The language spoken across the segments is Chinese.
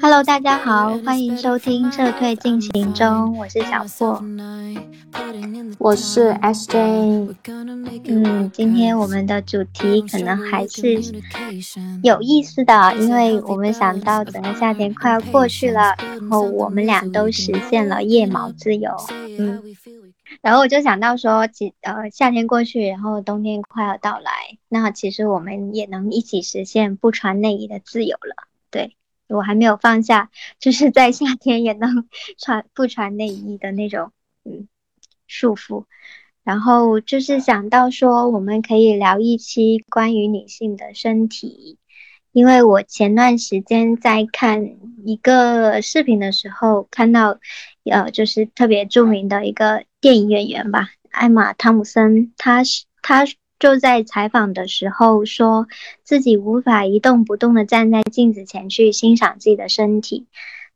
Hello，大家好，欢迎收听撤退进行中，我是小霍，我是 SJ。嗯，今天我们的主题可能还是有意思的，因为我们想到整个夏天快要过去了，然后我们俩都实现了腋毛自由。嗯，然后我就想到说，其呃夏天过去，然后冬天快要到来，那其实我们也能一起实现不穿内衣的自由了。对。我还没有放下，就是在夏天也能 穿不穿内衣的那种嗯束缚，然后就是想到说我们可以聊一期关于女性的身体，因为我前段时间在看一个视频的时候，看到呃就是特别著名的一个电影演员吧，艾玛汤姆森，他是他。就在采访的时候，说自己无法一动不动地站在镜子前去欣赏自己的身体。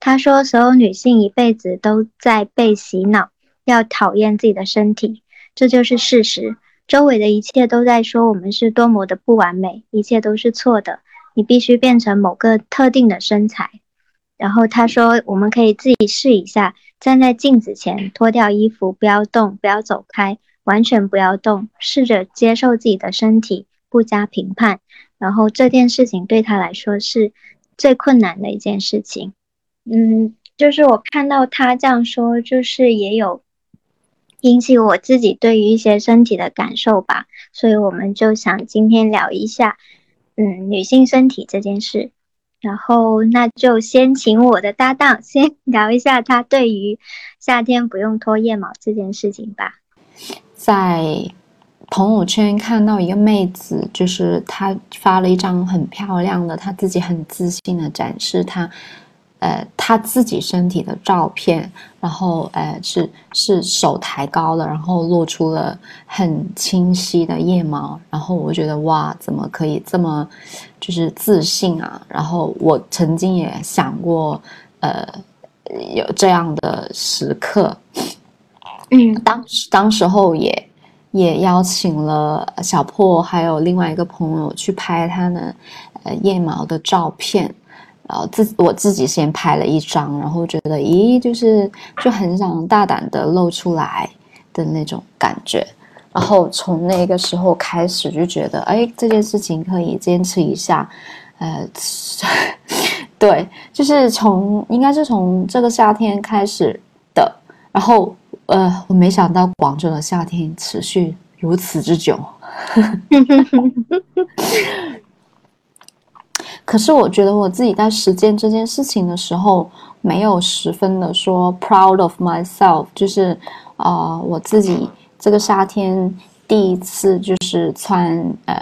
他说，所有女性一辈子都在被洗脑，要讨厌自己的身体，这就是事实。周围的一切都在说我们是多么的不完美，一切都是错的。你必须变成某个特定的身材。然后他说，我们可以自己试一下，站在镜子前，脱掉衣服，不要动，不要走开。完全不要动，试着接受自己的身体，不加评判。然后这件事情对他来说是最困难的一件事情。嗯，就是我看到他这样说，就是也有引起我自己对于一些身体的感受吧。所以我们就想今天聊一下，嗯，女性身体这件事。然后那就先请我的搭档先 聊一下他对于夏天不用脱腋毛这件事情吧。在朋友圈看到一个妹子，就是她发了一张很漂亮的，她自己很自信的展示她，呃，他自己身体的照片，然后呃是是手抬高了，然后露出了很清晰的腋毛，然后我觉得哇，怎么可以这么就是自信啊？然后我曾经也想过，呃，有这样的时刻。嗯，当时当时候也也邀请了小破，还有另外一个朋友去拍他的呃腋毛的照片，然后自我自己先拍了一张，然后觉得咦，就是就很想大胆的露出来的那种感觉，然后从那个时候开始就觉得，哎，这件事情可以坚持一下，呃，对，就是从应该是从这个夏天开始的，然后。呃，我没想到广州的夏天持续如此之久。可是我觉得我自己在实践这件事情的时候，没有十分的说 proud of myself，就是啊，我自己这个夏天第一次就是穿呃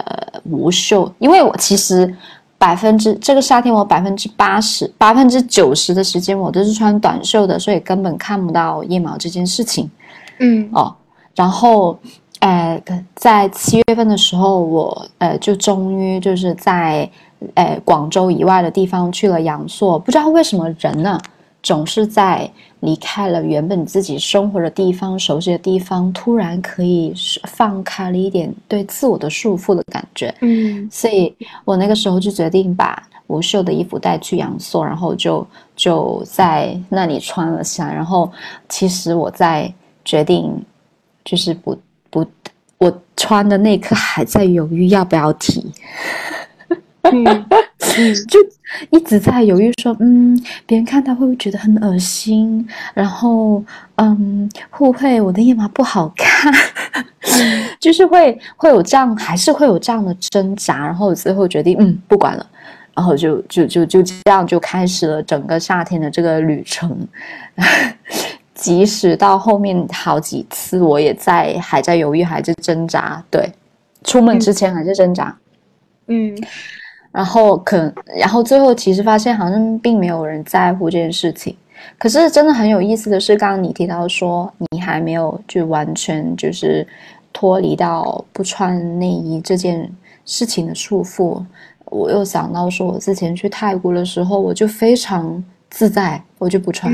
无袖，因为我其实。百分之这个夏天，我百分之八十、百分之九十的时间我都是穿短袖的，所以根本看不到腋毛这件事情。嗯哦，然后，呃，在七月份的时候，我呃就终于就是在呃广州以外的地方去了阳朔，不知道为什么人呢总是在。离开了原本自己生活的地方、熟悉的地方，突然可以放开了一点对自我的束缚的感觉。嗯，所以我那个时候就决定把无袖的衣服带去阳朔，然后就就在那里穿了下。然后其实我在决定，就是不不，我穿的那刻还在犹豫要不要提。嗯，就一直在犹豫，说，嗯，别人看他会不会觉得很恶心？然后，嗯，会不会我的腋毛不好看？就是会会有这样，还是会有这样的挣扎。然后最后决定，嗯，不管了。然后就就就就这样就开始了整个夏天的这个旅程。即使到后面好几次，我也在还在犹豫，还在挣扎。对，出门之前还在挣扎。嗯。然后可，然后最后其实发现好像并没有人在乎这件事情。可是真的很有意思的是，刚刚你提到说你还没有就完全就是脱离到不穿内衣这件事情的束缚。我又想到说，我之前去泰国的时候，我就非常自在，我就不穿。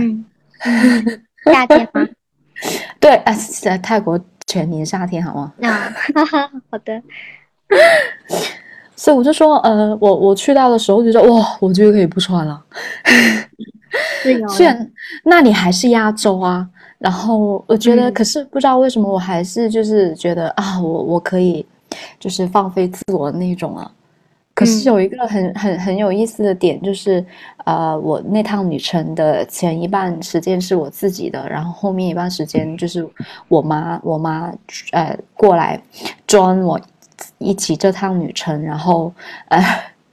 夏天吗？对，啊，在泰国全年夏天，好吗？啊，好的。所以我就说，呃，我我去到的时候就说，哇，我觉得可以不穿了。虽然那里还是压轴啊，然后我觉得，可是不知道为什么，我还是就是觉得啊，我我可以就是放飞自我的那种啊。可是有一个很很很有意思的点，就是呃，我那趟旅程的前一半时间是我自己的，然后后面一半时间就是我妈我妈呃过来装我一起这趟旅程，然后呃。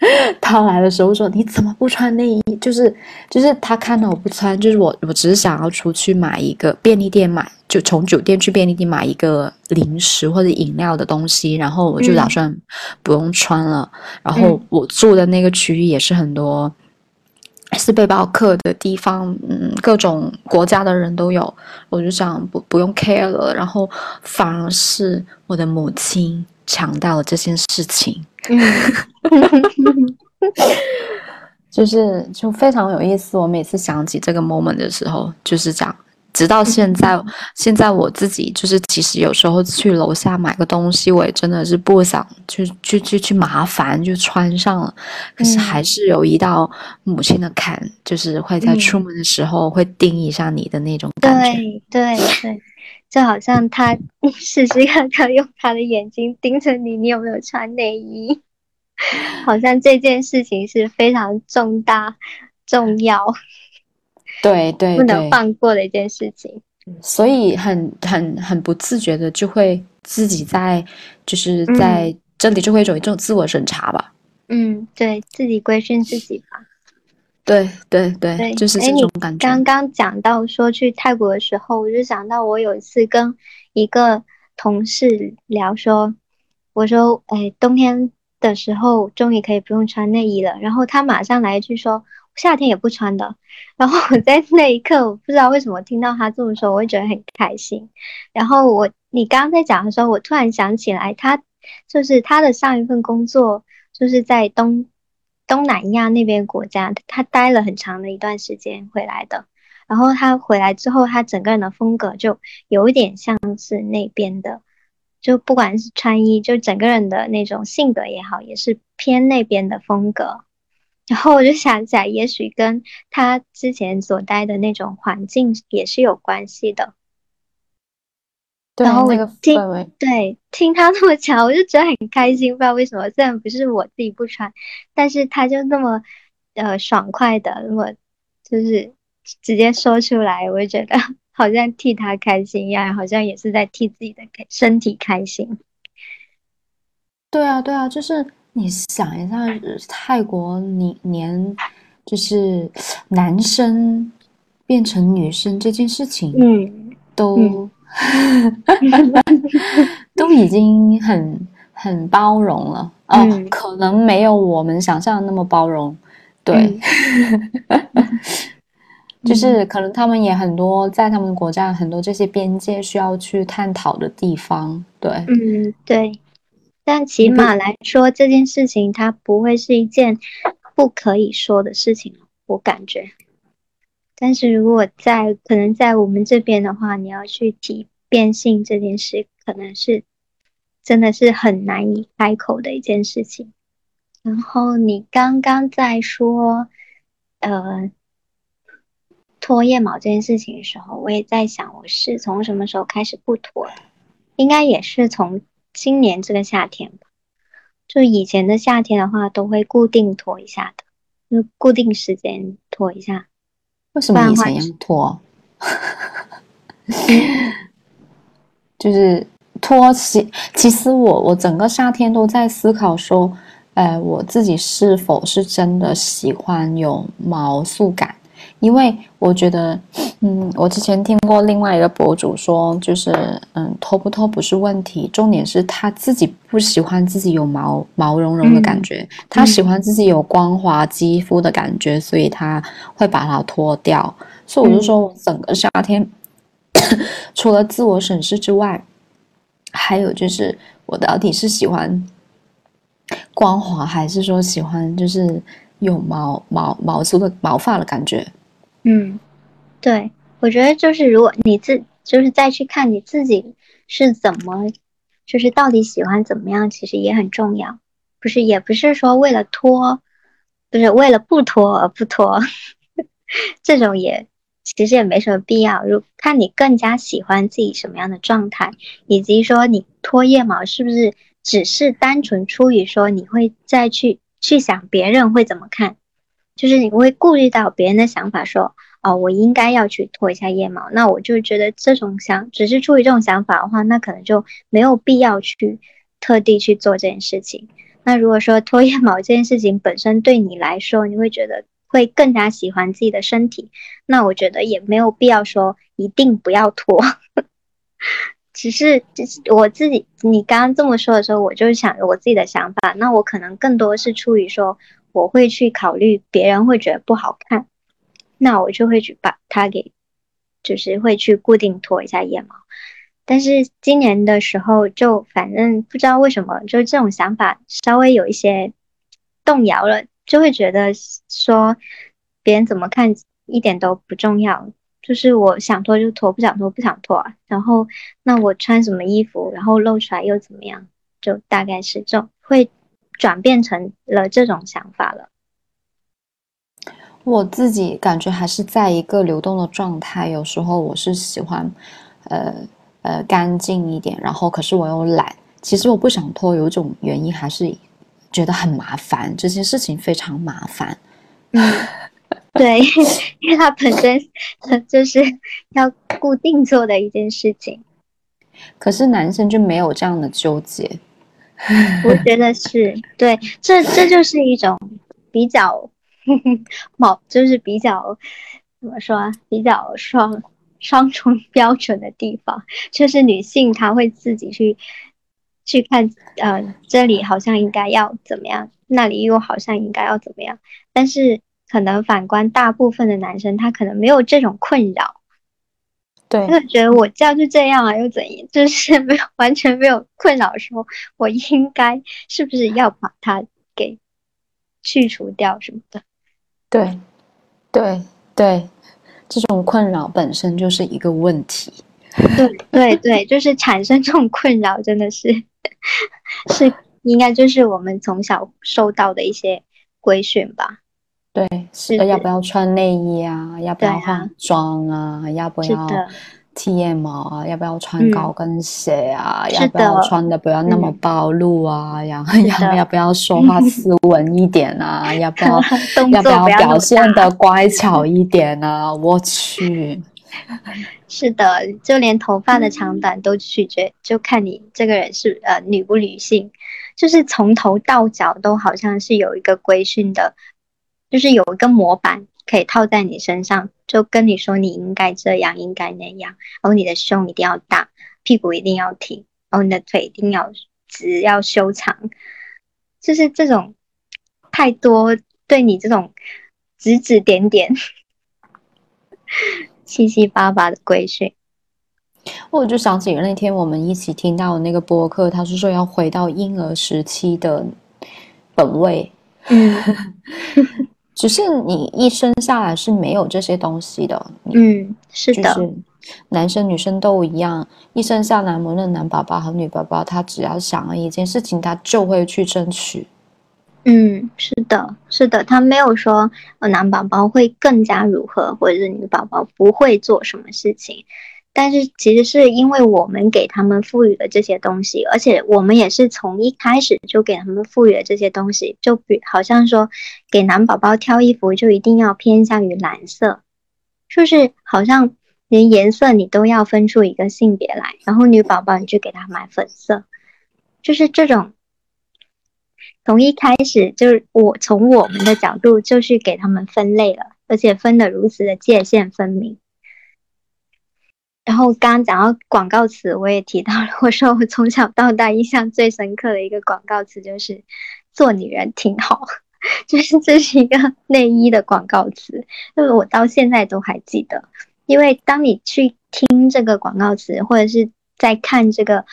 他来的时候说：“你怎么不穿内衣？就是就是他看到我不穿，就是我我只是想要出去买一个便利店买，就从酒店去便利店买一个零食或者饮料的东西，然后我就打算不用穿了。然后我住的那个区域也是很多是背包客的地方，嗯，各种国家的人都有，我就想不不用 care 了。然后反而是我的母亲抢到了这件事情。”就是就非常有意思。我每次想起这个 moment 的时候，就是这样。直到现在，现在我自己就是，其实有时候去楼下买个东西，我也真的是不想去去去去麻烦，就穿上了。可是还是有一道母亲的坎，就是会在出门的时候会盯一下你的那种感觉。对对对。就好像他时时刻刻用他的眼睛盯着你，你有没有穿内衣？好像这件事情是非常重大、重要，对对，不能放过的一件事情。所以很很很不自觉的就会自己在，就是在这里就会有一种自我审查吧。嗯，对自己规训自己吧。对对对，就是这种感觉。刚刚讲到说去泰国的时候，我就想到我有一次跟一个同事聊说，我说，哎，冬天的时候终于可以不用穿内衣了。然后他马上来一句说，夏天也不穿的。然后我在 那一刻，我不知道为什么听到他这么说，我会觉得很开心。然后我你刚刚在讲的时候，我突然想起来，他就是他的上一份工作就是在东。东南亚那边国家，他待了很长的一段时间回来的。然后他回来之后，他整个人的风格就有一点像是那边的，就不管是穿衣，就整个人的那种性格也好，也是偏那边的风格。然后我就想起来，也许跟他之前所待的那种环境也是有关系的。然后我听对听他那么讲，我就觉得很开心。不知道为什么，虽然不是我自己不穿，但是他就那么呃爽快的，那么就是直接说出来，我就觉得 好像替他开心一样，好像也是在替自己的身体开心。对啊，对啊，就是你想一下，泰国你连就是男生变成女生这件事情，嗯，都。都已经很很包容了。哦，可能没有我们想象的那么包容，对，就是可能他们也很多在他们国家很多这些边界需要去探讨的地方，对，嗯，对，但起码来说这件事情它不会是一件不可以说的事情，我感觉。但是如果在可能在我们这边的话，你要去提变性这件事，可能是真的是很难以开口的一件事情。然后你刚刚在说呃脱腋毛这件事情的时候，我也在想，我是从什么时候开始不脱的？应该也是从今年这个夏天吧。就以前的夏天的话，都会固定脱一下的，就固定时间脱一下。为什么以前要脱？就是拖其其实我我整个夏天都在思考说，呃，我自己是否是真的喜欢有毛素感？因为我觉得，嗯，我之前听过另外一个博主说，就是嗯，脱不脱不是问题，重点是他自己不喜欢自己有毛毛茸茸的感觉，他喜欢自己有光滑肌肤的感觉，所以他会把它脱掉。所以我就说，我整个夏天 除了自我审视之外，还有就是我到底是喜欢光滑，还是说喜欢就是有毛毛毛粗的毛发的感觉？嗯，对，我觉得就是如果你自就是再去看你自己是怎么，就是到底喜欢怎么样，其实也很重要。不是，也不是说为了拖，不是为了不拖而不拖，这种也其实也没什么必要。如看你更加喜欢自己什么样的状态，以及说你脱腋毛是不是只是单纯出于说你会再去去想别人会怎么看，就是你会顾虑到别人的想法，说哦，我应该要去脱一下腋毛。那我就觉得这种想只是出于这种想法的话，那可能就没有必要去特地去做这件事情。那如果说脱腋毛这件事情本身对你来说，你会觉得会更加喜欢自己的身体，那我觉得也没有必要说一定不要脱。只是，就是我自己，你刚刚这么说的时候，我就想我自己的想法。那我可能更多是出于说，我会去考虑别人会觉得不好看，那我就会去把它给，就是会去固定脱一下腋毛。但是今年的时候，就反正不知道为什么，就这种想法稍微有一些动摇了，就会觉得说别人怎么看一点都不重要，就是我想脱就脱，不想脱不想脱啊。然后那我穿什么衣服，然后露出来又怎么样？就大概是这种会转变成了这种想法了。我自己感觉还是在一个流动的状态，有时候我是喜欢，呃。呃，干净一点，然后可是我又懒。其实我不想脱，有一种原因还是觉得很麻烦，这件事情非常麻烦。嗯，对，因为它本身就是要固定做的一件事情。可是男生就没有这样的纠结。我觉得是对，这这就是一种比较毛，就是比较怎么说，比较双。双重标准的地方，就是女性她会自己去去看，呃，这里好像应该要怎么样，那里又好像应该要怎么样。但是可能反观大部分的男生，他可能没有这种困扰，对，他觉得我这样就这样啊，又怎样，就是没有完全没有困扰，说我应该是不是要把它给去除掉什么的。对，对，对。这种困扰本身就是一个问题，对对对，就是产生这种困扰，真的是是应该就是我们从小受到的一些规训吧。对，是的，要不要穿内衣啊？要不要化妆啊？要不要？剃腋毛啊，要不要穿高跟鞋啊？要不要穿的不要那么暴露啊？然后要要不要说话斯文一点啊？要不要 要不要表现的乖巧一点啊？我去，是的，就连头发的长短都取决，就看你这个人是呃女不女性，就是从头到脚都好像是有一个规训的，就是有一个模板。可以套在你身上，就跟你说你应该这样，应该那样。然后你的胸一定要大，屁股一定要挺，然后你的腿一定要直，要修长。就是这种太多对你这种指指点点、七七八八的规训，我就想起那天我们一起听到的那个播客，他是说要回到婴儿时期的本位。嗯。只是你一生下来是没有这些东西的，嗯，是的，男生女生都一样，一生下来无论男宝宝和女宝宝，他只要想了一件事情，他就会去争取。嗯，是的，是的，他没有说男宝宝会更加如何，或者是女宝宝不会做什么事情。但是其实是因为我们给他们赋予了这些东西，而且我们也是从一开始就给他们赋予了这些东西，就比好像说给男宝宝挑衣服就一定要偏向于蓝色，就是好像连颜色你都要分出一个性别来，然后女宝宝你就给他买粉色，就是这种从一开始就是我从我们的角度就是给他们分类了，而且分的如此的界限分明。然后刚刚讲到广告词，我也提到了。我说我从小到大印象最深刻的一个广告词就是“做女人挺好”，就是这是一个内衣的广告词，就是我到现在都还记得。因为当你去听这个广告词，或者是在看这个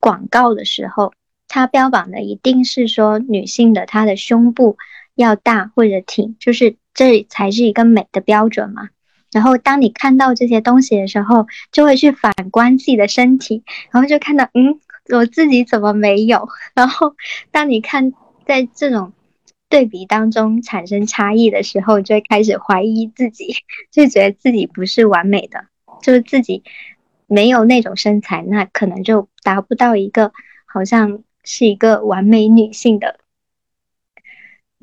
广告的时候，它标榜的一定是说女性的她的胸部要大或者挺，就是这才是一个美的标准嘛。然后当你看到这些东西的时候，就会去反观自己的身体，然后就看到，嗯，我自己怎么没有？然后当你看在这种对比当中产生差异的时候，就会开始怀疑自己，就觉得自己不是完美的，就是自己没有那种身材，那可能就达不到一个好像是一个完美女性的。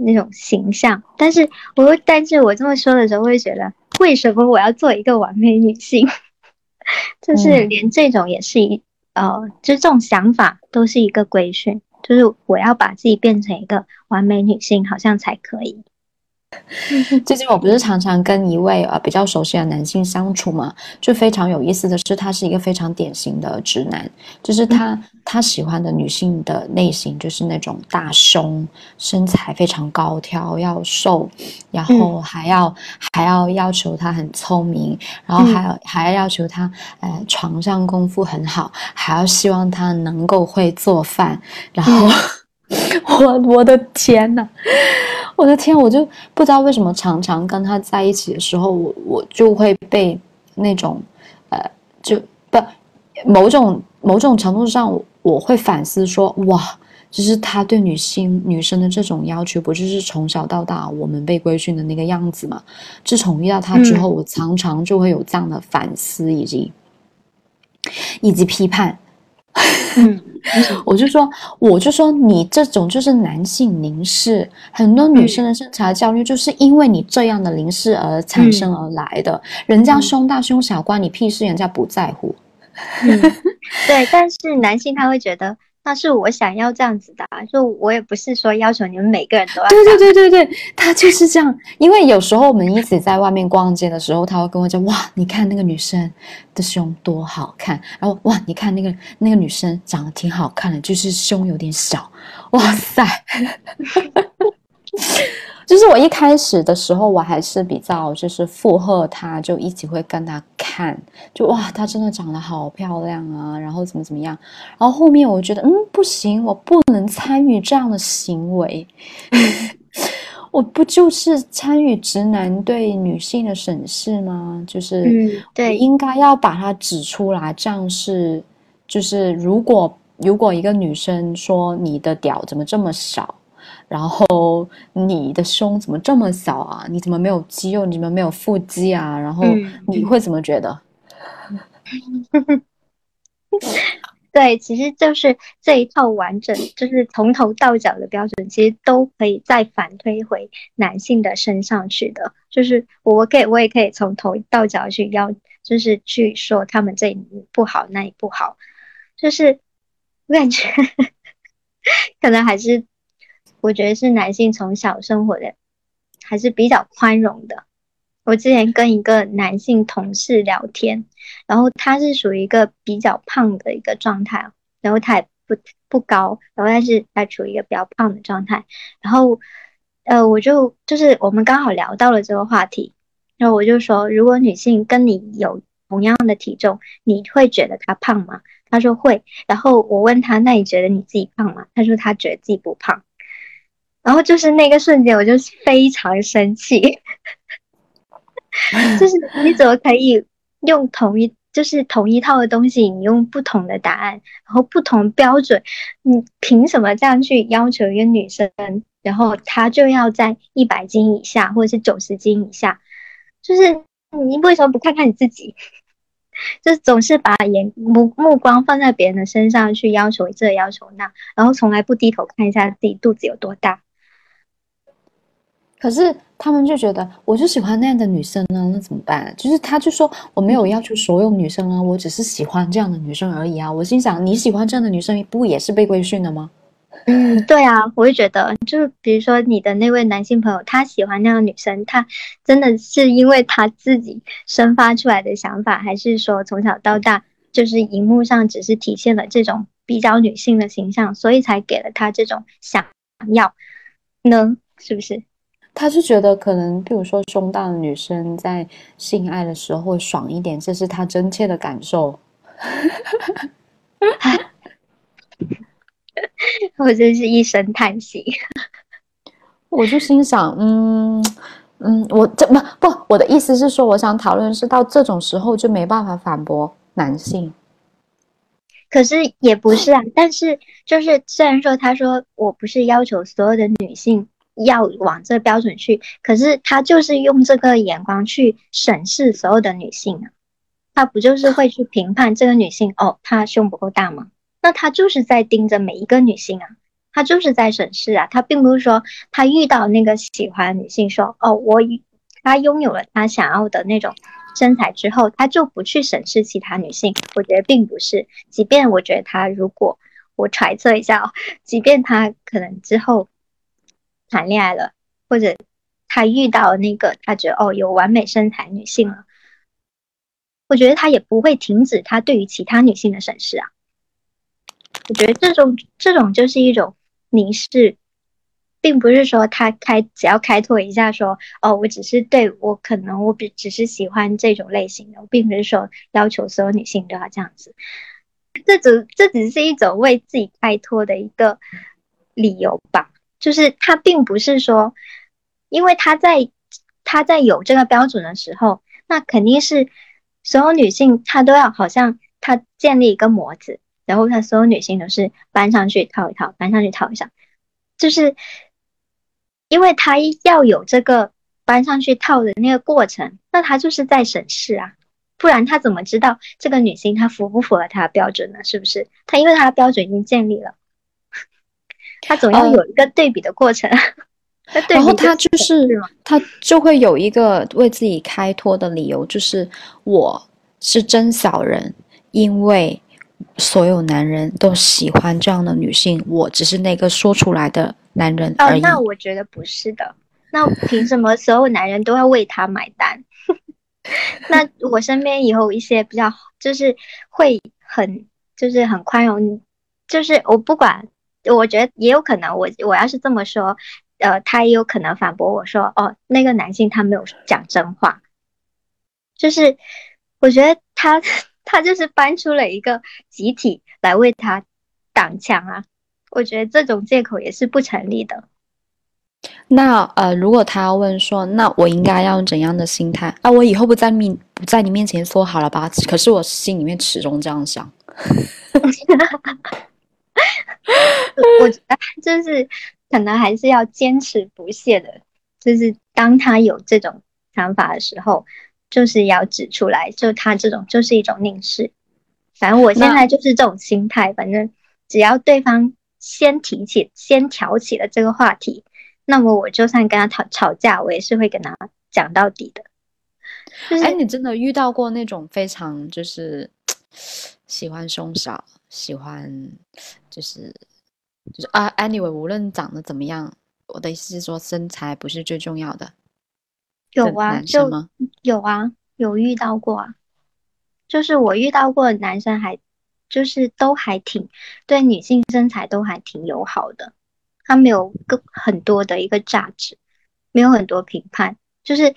那种形象，但是我，但是我这么说的时候，会觉得为什么我要做一个完美女性？就是连这种也是一呃，就这种想法都是一个规训，就是我要把自己变成一个完美女性，好像才可以。最近我不是常常跟一位呃比较熟悉的男性相处嘛，就非常有意思的是，他是一个非常典型的直男，就是他他喜欢的女性的类型就是那种大胸、身材非常高挑、要瘦，然后还要还要要求他很聪明，然后还要还要要求他呃床上功夫很好，还要希望他能够会做饭，然后。我我的天呐，我的天，我就不知道为什么常常跟他在一起的时候，我我就会被那种，呃，就不某种某种程度上，我会反思说，哇，就是他对女性女生的这种要求，不就是从小到大我们被规训的那个样子吗？自从遇到他之后，我常常就会有这样的反思以及以及批判。嗯，我就说，我就说，你这种就是男性凝视，很多女生的身材焦虑，就是因为你这样的凝视而产生而来的。人家胸大胸小关你屁事，人家不在乎。对，但是男性他会觉得。那是我想要这样子的，就我也不是说要求你们每个人都要。对对对对对，他就是这样。因为有时候我们一起在外面逛街的时候，他会跟我讲：“哇，你看那个女生的胸多好看。”然后哇，你看那个那个女生长得挺好看的，就是胸有点小。哇塞！就是我一开始的时候，我还是比较就是附和他，就一起会跟他看，就哇，她真的长得好漂亮啊，然后怎么怎么样，然后后面我觉得嗯不行，我不能参与这样的行为，我不就是参与直男对女性的审视吗？就是嗯对，应该要把它指出来，这样是就是如果如果一个女生说你的屌怎么这么少？然后你的胸怎么这么小啊？你怎么没有肌肉？你怎么没有腹肌啊？然后你会怎么觉得？对，其实就是这一套完整，就是从头到脚的标准，其实都可以再反推回男性的身上去的。就是我可以，我也可以从头到脚去要，就是去说他们这里不好，那里不好。就是我感觉可能还是。我觉得是男性从小生活的还是比较宽容的。我之前跟一个男性同事聊天，然后他是属于一个比较胖的一个状态，然后他也不不高，然后但是他处于一个比较胖的状态。然后，呃，我就就是我们刚好聊到了这个话题，然后我就说，如果女性跟你有同样的体重，你会觉得她胖吗？他说会。然后我问他，那你觉得你自己胖吗？他说他觉得自己不胖。然后就是那个瞬间，我就非常生气，就是你怎么可以用同一就是同一套的东西，你用不同的答案，然后不同标准，你凭什么这样去要求一个女生，然后她就要在一百斤以下或者是九十斤以下？就是你为什么不看看你自己？就总是把眼目目光放在别人的身上去要求这要求那，然后从来不低头看一下自己肚子有多大。可是他们就觉得，我就喜欢那样的女生呢，那怎么办？就是他就说我没有要求所有女生啊，我只是喜欢这样的女生而已啊。我心想，你喜欢这样的女生，不也是被规训的吗？嗯，对啊，我就觉得，就是比如说你的那位男性朋友，他喜欢那样的女生，他真的是因为他自己生发出来的想法，还是说从小到大就是荧幕上只是体现了这种比较女性的形象，所以才给了他这种想要呢？是不是？他是觉得可能，比如说胸大的女生在性爱的时候会爽一点，这是他真切的感受。我真是一声叹息。我就心想，嗯，嗯，我这不不，我的意思是说，我想讨论是到这种时候就没办法反驳男性。可是也不是啊，但是就是虽然说他说我不是要求所有的女性要往这标准去，可是他就是用这个眼光去审视所有的女性啊，他不就是会去评判这个女性哦，她胸不够大吗？那他就是在盯着每一个女性啊，他就是在审视啊，他并不是说他遇到那个喜欢女性说哦，我他拥有了他想要的那种。身材之后，他就不去审视其他女性。我觉得并不是，即便我觉得他如果我揣测一下哦，即便他可能之后谈恋爱了，或者他遇到那个他觉得哦有完美身材女性了，我觉得他也不会停止他对于其他女性的审视啊。我觉得这种这种就是一种凝视。并不是说他开只要开拓一下说哦，我只是对我可能我只只是喜欢这种类型的，我并不是说要求所有女性都要这样子。这只这只是一种为自己开脱的一个理由吧，就是他并不是说，因为他在他在有这个标准的时候，那肯定是所有女性她都要好像他建立一个模子，然后他所有女性都是搬上去套一套，搬上去套一下，就是。因为他要有这个搬上去套的那个过程，那他就是在审视啊，不然他怎么知道这个女性她符不符合他的标准呢？是不是？他因为他的标准已经建立了，他总要有一个对比的过程。然后他就是他就会有一个为自己开脱的理由，就是我是真小人，因为所有男人都喜欢这样的女性，我只是那个说出来的。男人哦，那我觉得不是的。那凭什么所有男人都要为他买单？那我身边也有一些比较，就是会很，就是很宽容。就是我不管，我觉得也有可能，我我要是这么说，呃，他也有可能反驳我说，哦，那个男性他没有讲真话。就是我觉得他他就是搬出了一个集体来为他挡枪啊。我觉得这种借口也是不成立的。那呃，如果他要问说，那我应该要用怎样的心态啊？我以后不在面不在你面前说好了吧？可是我心里面始终这样想。我觉得就是可能还是要坚持不懈的，就是当他有这种想法的时候，就是要指出来，就他这种就是一种凝视。反正我现在就是这种心态，反正只要对方。先提起、先挑起了这个话题，那么我就算跟他吵吵架，我也是会跟他讲到底的。哎，你真的遇到过那种非常就是喜欢胸小、喜欢就是就是啊？Anyway，无论长得怎么样，我的意思是说，身材不是最重要的。有啊，就有啊，有遇到过啊。就是我遇到过男生还。就是都还挺对女性身材都还挺友好的，他没有更很多的一个价值，没有很多评判。就是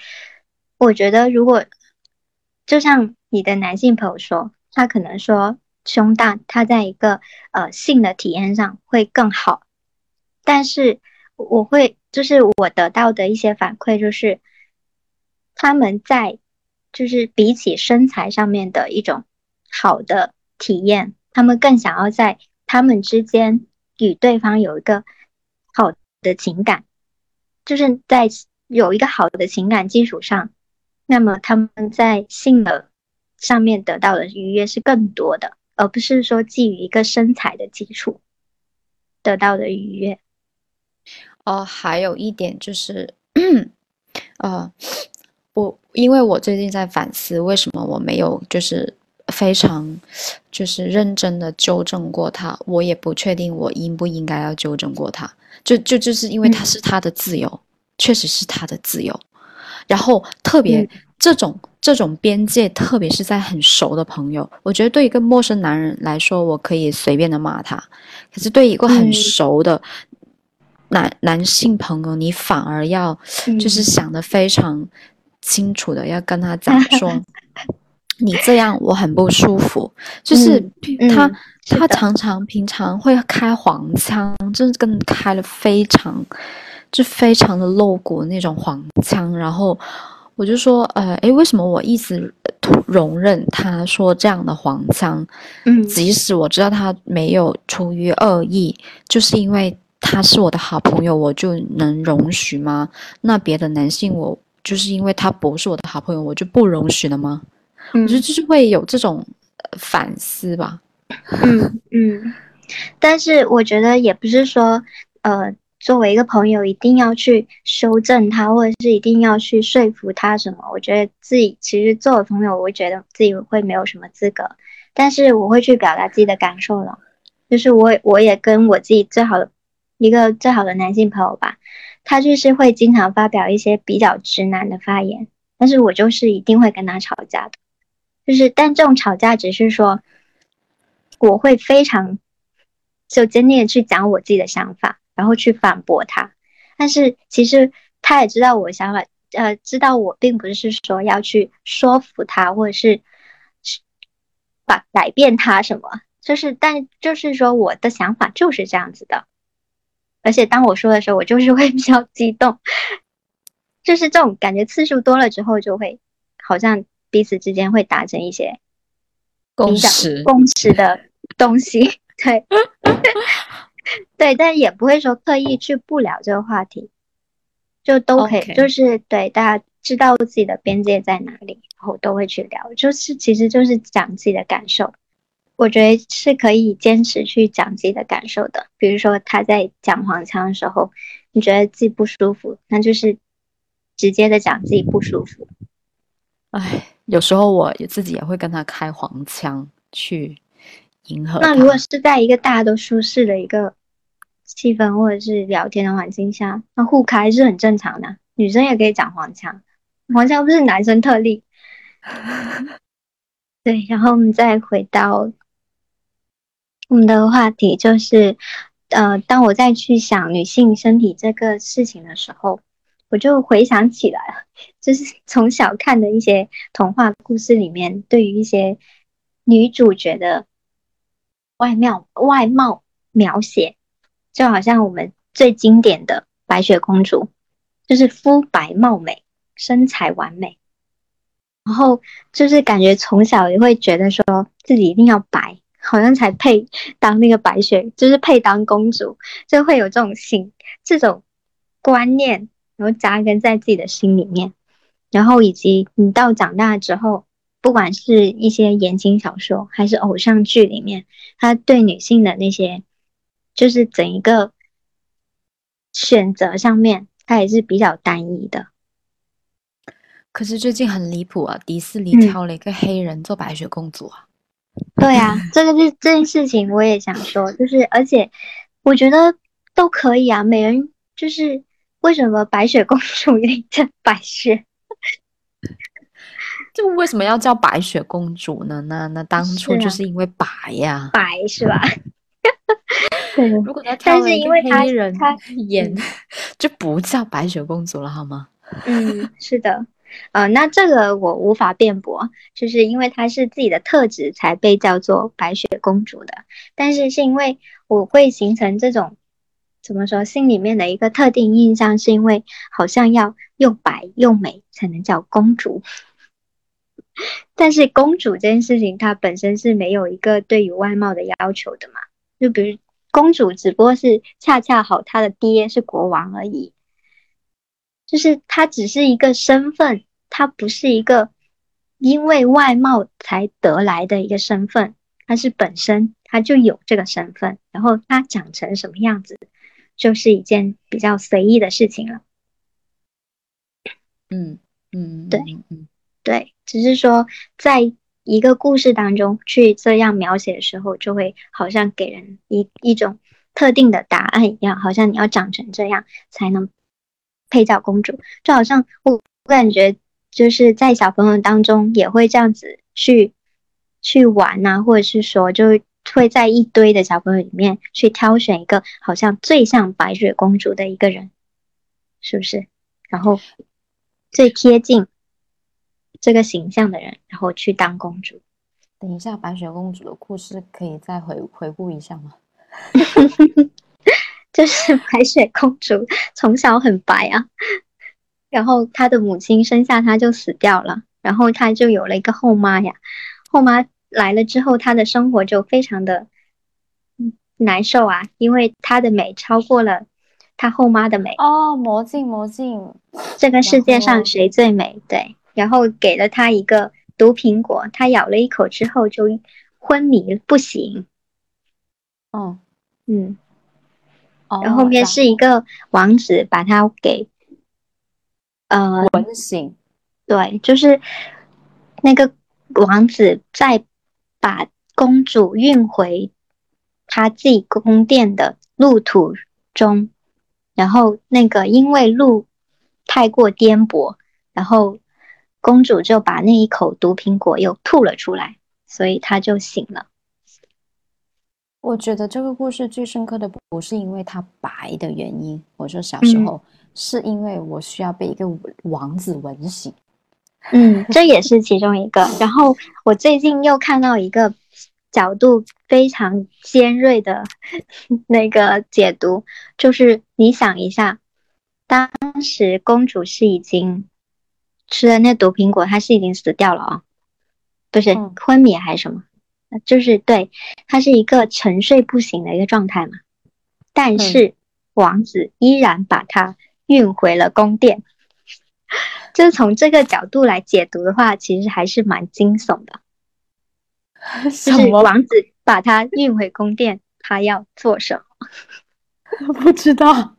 我觉得，如果就像你的男性朋友说，他可能说胸大，他在一个呃性的体验上会更好。但是我会就是我得到的一些反馈就是，他们在就是比起身材上面的一种好的。体验，他们更想要在他们之间与对方有一个好的情感，就是在有一个好的情感基础上，那么他们在性的上面得到的愉悦是更多的，而不是说基于一个身材的基础得到的愉悦。哦，还有一点就是，呃，我因为我最近在反思，为什么我没有就是。非常，就是认真的纠正过他，我也不确定我应不应该要纠正过他，就就就是因为他是他的自由，确实是他的自由。然后特别这种这种边界，特别是在很熟的朋友，我觉得对一个陌生男人来说，我可以随便的骂他，可是对一个很熟的男男性朋友，你反而要就是想的非常清楚的要跟他讲说。你这样我很不舒服，就是他他常常平常会开黄腔，真是跟开了非常就非常的露骨那种黄腔，然后我就说，呃，诶，为什么我一直容忍他说这样的黄腔？嗯，即使我知道他没有出于恶意，就是因为他是我的好朋友，我就能容许吗？那别的男性，我就是因为他不是我的好朋友，我就不容许了吗？我觉得就是会有这种反思吧。嗯嗯，但是我觉得也不是说，呃。作为一个朋友，一定要去修正他，或者是一定要去说服他什么？我觉得自己其实作为朋友，我觉得自己会没有什么资格，但是我会去表达自己的感受了。就是我，我也跟我自己最好的一个最好的男性朋友吧，他就是会经常发表一些比较直男的发言，但是我就是一定会跟他吵架的。就是，但这种吵架只是说，我会非常就坚定的去讲我自己的想法。然后去反驳他，但是其实他也知道我想法，呃，知道我并不是说要去说服他，或者是把改变他什么，就是但就是说我的想法就是这样子的，而且当我说的时候，我就是会比较激动，就是这种感觉次数多了之后，就会好像彼此之间会达成一些共识。共识的东西，对。对，但也不会说刻意去不聊这个话题，就都可以，就是对大家知道自己的边界在哪里，然后都会去聊，就是其实就是讲自己的感受。我觉得是可以坚持去讲自己的感受的。比如说他在讲黄腔的时候，你觉得自己不舒服，那就是直接的讲自己不舒服。哎，有时候我自己也会跟他开黄腔去。那如果是在一个大家都舒适的一个气氛或者是聊天的环境下，那互开是很正常的。女生也可以讲黄腔，黄腔不是男生特例。对，然后我们再回到我们的话题，就是呃，当我再去想女性身体这个事情的时候，我就回想起来了，就是 从小看的一些童话故事里面，对于一些女主角的。外貌外貌描写，就好像我们最经典的白雪公主，就是肤白貌美，身材完美，然后就是感觉从小也会觉得说自己一定要白，好像才配当那个白雪，就是配当公主，就会有这种心这种观念，然后扎根在自己的心里面，然后以及你到长大之后。不管是一些言情小说，还是偶像剧里面，他对女性的那些，就是整一个选择上面，他也是比较单一的。可是最近很离谱啊，迪士尼挑了一个黑人做白雪公主啊。对啊，这个是这件事情，我也想说，就是而且我觉得都可以啊，美人就是为什么白雪公主一定叫白雪？就为什么要叫白雪公主呢？那那当初就是因为白呀，白是吧？对。如果他挑了一个黑人 演，就不叫白雪公主了，好吗？嗯，是的。呃，那这个我无法辩驳，就是因为她是自己的特质才被叫做白雪公主的。但是是因为我会形成这种怎么说，心里面的一个特定印象，是因为好像要又白又美才能叫公主。但是公主这件事情，它本身是没有一个对于外貌的要求的嘛？就比如公主，只不过是恰恰好她的爹是国王而已，就是她只是一个身份，她不是一个因为外貌才得来的一个身份，她是本身她就有这个身份，然后她长成什么样子，就是一件比较随意的事情了。嗯嗯，对，嗯。对，只是说，在一个故事当中去这样描写的时候，就会好像给人一一种特定的答案一样，好像你要长成这样才能配叫公主，就好像我我感觉就是在小朋友当中也会这样子去去玩呐，或者是说就会在一堆的小朋友里面去挑选一个好像最像白雪公主的一个人，是不是？然后最贴近。这个形象的人，然后去当公主。等一下，白雪公主的故事可以再回回顾一下吗？就是白雪公主从小很白啊，然后她的母亲生下她就死掉了，然后她就有了一个后妈呀。后妈来了之后，她的生活就非常的难受啊，因为她的美超过了她后妈的美哦。魔镜，魔镜，这个世界上谁最美？对，然后给了他一个毒苹果，他咬了一口之后就昏迷不醒。嗯嗯。然后后面是一个王子把他给，呃，吻醒。对，就是那个王子在把公主运回他自己宫殿的路途中，然后那个因为路太过颠簸，然后公主就把那一口毒苹果又吐了出来，所以她就醒了。我觉得这个故事最深刻的不是因为它白的原因，我说小时候是因为我需要被一个王子吻醒，嗯，这也是其中一个。然后我最近又看到一个角度非常尖锐的那个解读，就是你想一下，当时公主是已经吃的那毒苹果，他是已经死掉了啊，不是昏迷还是什么？就是对，他是一个沉睡不醒的一个状态嘛，但是王子依然把他运回了宫殿，就是从这个角度来解读的话，其实还是蛮惊悚的。就是王子把他运回宫殿，他要做什么？不知道，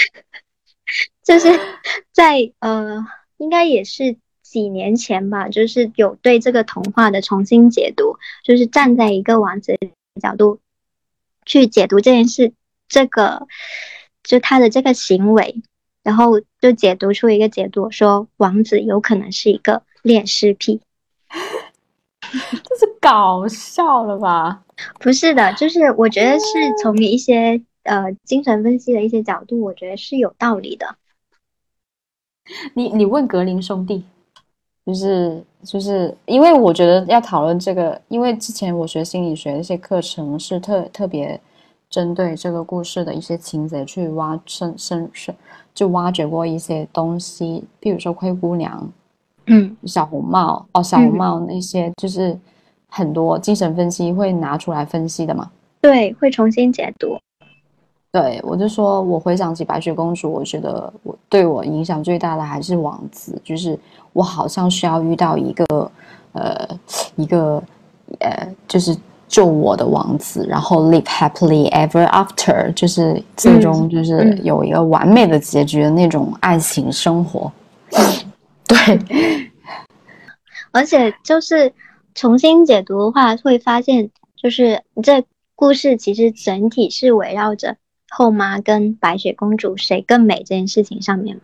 就是在呃，应该也是。几年前吧，就是有对这个童话的重新解读，就是站在一个王子角度去解读这件事，这个就他的这个行为，然后就解读出一个解读，说王子有可能是一个恋尸癖，这是搞笑了吧？不是的，就是我觉得是从一些呃精神分析的一些角度，我觉得是有道理的。你你问格林兄弟。就是就是因为我觉得要讨论这个，因为之前我学心理学的一些课程是特特别针对这个故事的一些情节去挖深深深，就挖掘过一些东西，比如说灰姑娘，嗯，小红帽哦，小红帽那些就是很多精神分析会拿出来分析的嘛，对，会重新解读。对，我就说，我回想起白雪公主，我觉得我对我影响最大的还是王子，就是我好像需要遇到一个，呃，一个，呃，就是救我的王子，然后 live happily ever after，就是最终就是有一个完美的结局的那种爱情生活。对，而且就是重新解读的话，会发现就是这故事其实整体是围绕着。后妈跟白雪公主谁更美这件事情上面嘛，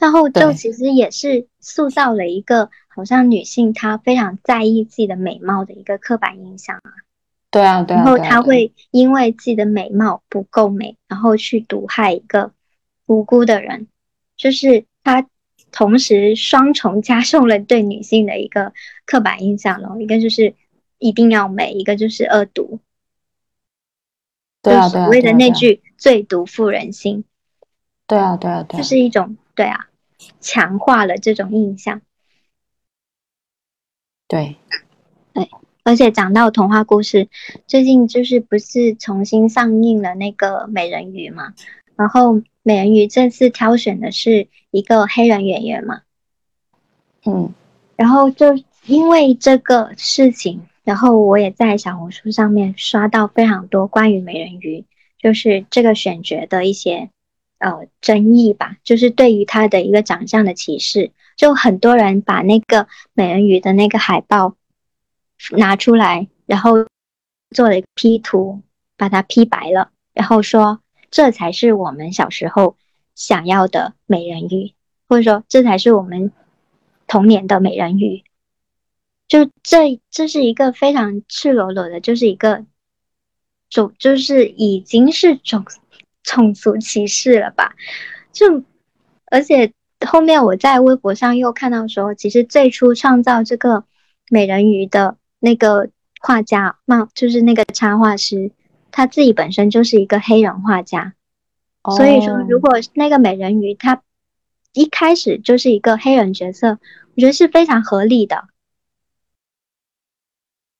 然后就其实也是塑造了一个好像女性她非常在意自己的美貌的一个刻板印象啊。对啊，对啊。然后她会因为自己的美貌不够美，然后去毒害一个无辜的人，就是她同时双重加重了对女性的一个刻板印象咯，一个就是一定要美，一个就是恶毒。对啊，所谓的那句“最毒妇人心”，对啊，对啊，对，就是一种对啊，强化了这种印象。对，对，而且讲到童话故事，最近就是不是重新上映了那个美人鱼嘛？然后美人鱼这次挑选的是一个黑人演员嘛？嗯，然后就因为这个事情。然后我也在小红书上面刷到非常多关于美人鱼，就是这个选角的一些呃争议吧，就是对于她的一个长相的歧视，就很多人把那个美人鱼的那个海报拿出来，然后做了一个 P 图，把它 P 白了，然后说这才是我们小时候想要的美人鱼，或者说这才是我们童年的美人鱼。就这，这是一个非常赤裸裸的，就是一个种，就是已经是种种族歧视了吧？就而且后面我在微博上又看到说，其实最初创造这个美人鱼的那个画家，那就是那个插画师，他自己本身就是一个黑人画家，所以说如果那个美人鱼她一开始就是一个黑人角色，我觉得是非常合理的。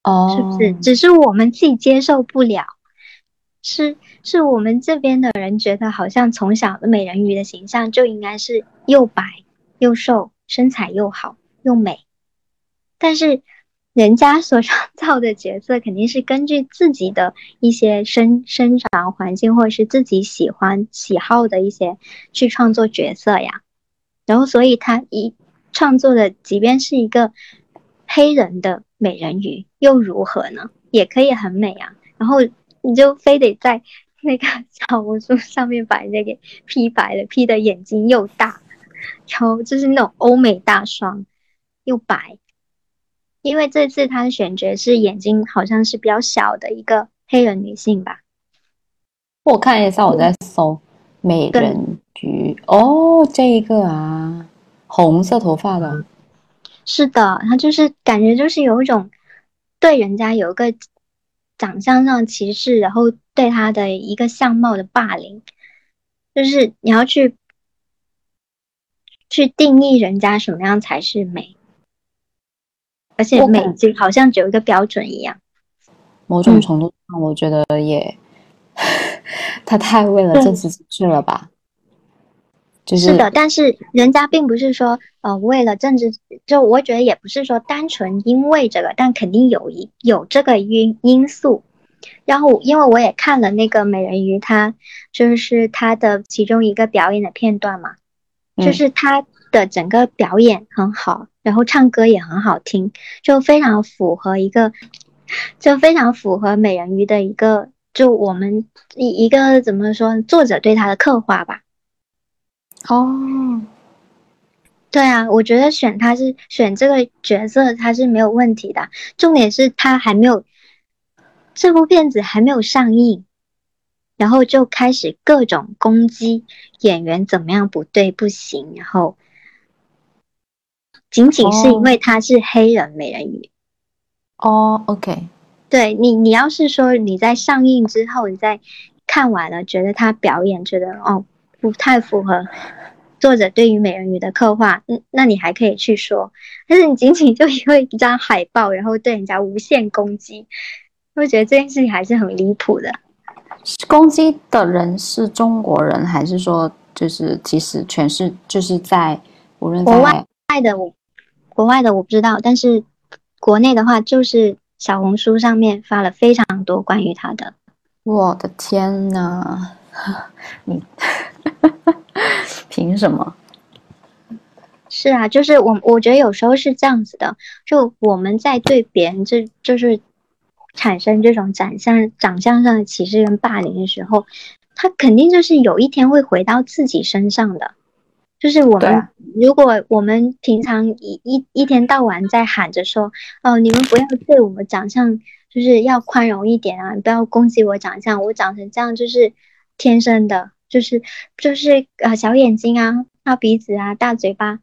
哦，是不是？只是我们自己接受不了，是是我们这边的人觉得好像从小的美人鱼的形象就应该是又白又瘦，身材又好又美，但是人家所创造的角色肯定是根据自己的一些生生长环境或者是自己喜欢喜好的一些去创作角色呀，然后所以他一创作的，即便是一个黑人的。美人鱼又如何呢？也可以很美啊。然后你就非得在那个小红书上面把那个 P 白了，P 的眼睛又大，然后就是那种欧美大双又白。因为这次他的选角是眼睛好像是比较小的一个黑人女性吧。我看一下，我在搜美人鱼哦，这一个啊，红色头发的。是的，他就是感觉就是有一种对人家有一个长相上歧视，然后对他的一个相貌的霸凌，就是你要去去定义人家什么样才是美，而且美就好像只有一个标准一样。某种程度上，我觉得也 他太为了政治正确了吧。是的，但是人家并不是说，呃，为了政治，就我觉得也不是说单纯因为这个，但肯定有一有这个因因素。然后，因为我也看了那个美人鱼，她就是她的其中一个表演的片段嘛，就是她的整个表演很好，然后唱歌也很好听，就非常符合一个，就非常符合美人鱼的一个，就我们一一个怎么说，作者对她的刻画吧。哦，对啊，我觉得选他是选这个角色，他是没有问题的。重点是他还没有这部片子还没有上映，然后就开始各种攻击演员怎么样不对不行，然后仅仅是因为他是黑人美人鱼。哦，OK，对你，你要是说你在上映之后，你在看完了觉得他表演觉得哦。不太符合作者对于美人鱼的刻画，嗯，那你还可以去说，但是你仅仅就因为一张海报，然后对人家无限攻击，我觉得这件事情还是很离谱的。攻击的人是中国人，还是说就是其实全是就是在无论国外外的我国外的我不知道，但是国内的话，就是小红书上面发了非常多关于他的。我的天呐，你。凭什么？是啊，就是我，我觉得有时候是这样子的，就我们在对别人，这就是产生这种长相、长相上的歧视跟霸凌的时候，他肯定就是有一天会回到自己身上的。就是我们，如果我们平常一一一天到晚在喊着说，哦，你们不要对我们长相，就是要宽容一点啊，不要攻击我长相，我长成这样就是天生的。就是就是呃小眼睛啊，大鼻子啊，大嘴巴，